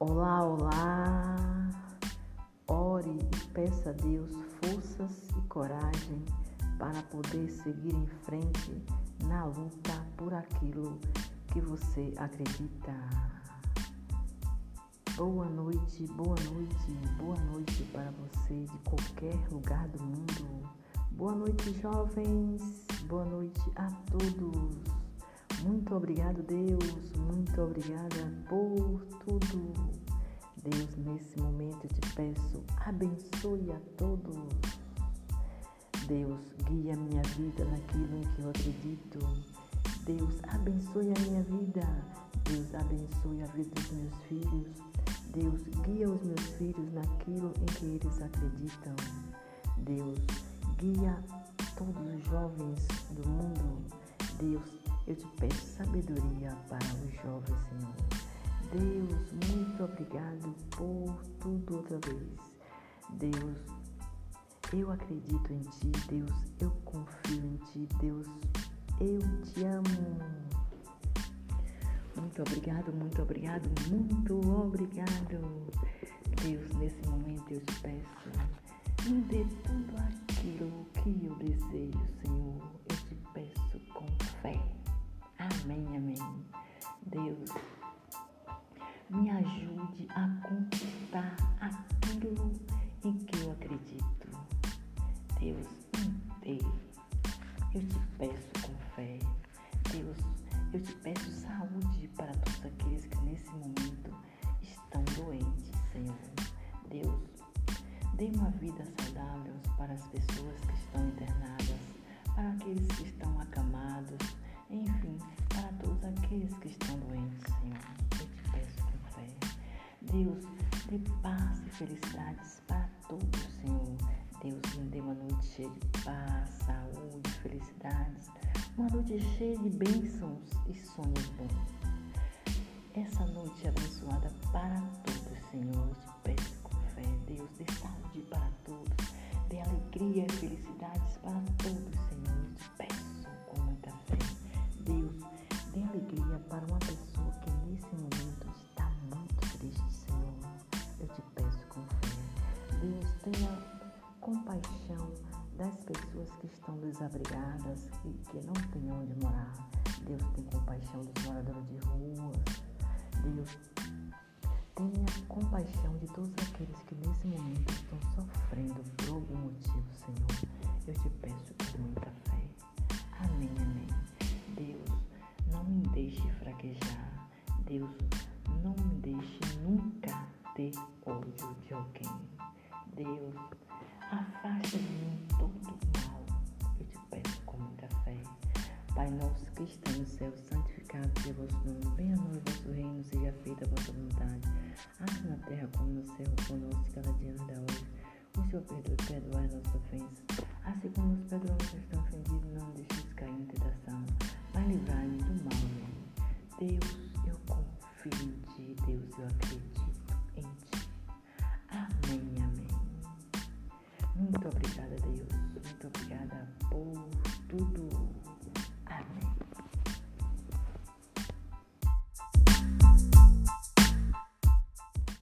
Olá, olá! Ore e peça a Deus forças e coragem para poder seguir em frente na luta por aquilo que você acredita. Boa noite, boa noite, boa noite para você de qualquer lugar do mundo. Boa noite, jovens, boa noite a todos. Muito obrigado, Deus, muito obrigada por tudo. Deus, nesse momento eu te peço, abençoe a todos. Deus, guia minha vida naquilo em que eu acredito. Deus, abençoe a minha vida. Deus, abençoe a vida dos meus filhos. Deus, guia os meus filhos naquilo em que eles acreditam. Deus, guia todos os jovens do mundo. Deus, eu te peço sabedoria para os jovens, Senhor. Deus, muito obrigado por tudo outra vez. Deus, eu acredito em Ti, Deus, eu confio em Ti, Deus, eu te amo. Muito obrigado, muito obrigado, muito obrigado. Deus, nesse momento eu te peço, me dê tudo aquilo que eu desejo, Deus, me ajude a conquistar aquilo em que eu acredito. Deus, me dê. Eu te peço com fé. Deus, eu te peço saúde para todos aqueles que nesse momento estão doentes, Senhor. Deus, dê uma vida saudável para as pessoas que estão internadas, para aqueles que estão acamados, enfim, para todos aqueles que estão doentes, Senhor. Eu te peço com fé. Deus, dê paz e felicidades para todos, Senhor. Deus, me dê uma noite cheia de paz, saúde, felicidades uma noite cheia de bênçãos e sonhos bons. Essa noite abençoada para todos, Deus, tenha compaixão das pessoas que estão desabrigadas e que não têm onde morar. Deus tem compaixão dos moradores de rua. Deus tenha compaixão de todos aqueles que nesse momento estão sofrendo por algum motivo, Senhor. Eu te peço com muita fé. Amém, amém. Deus, não me deixe fraquejar. Deus, não me deixe nunca ter ódio de alguém. Deus, Afasta de mim todo mal. Eu te peço com muita fé. Pai nosso que está no céu, santificado seja vosso nome. Venha a nós vosso reino, seja feita a vossa vontade. Assim na terra como no céu, conosco cada dia nos dá hoje. O Senhor perdoe e perdoai nossa ofensa. Assim como nos perdoamos que estão ofendidos, não deixes cair em tentação, mas livrai-nos do mal. Deus,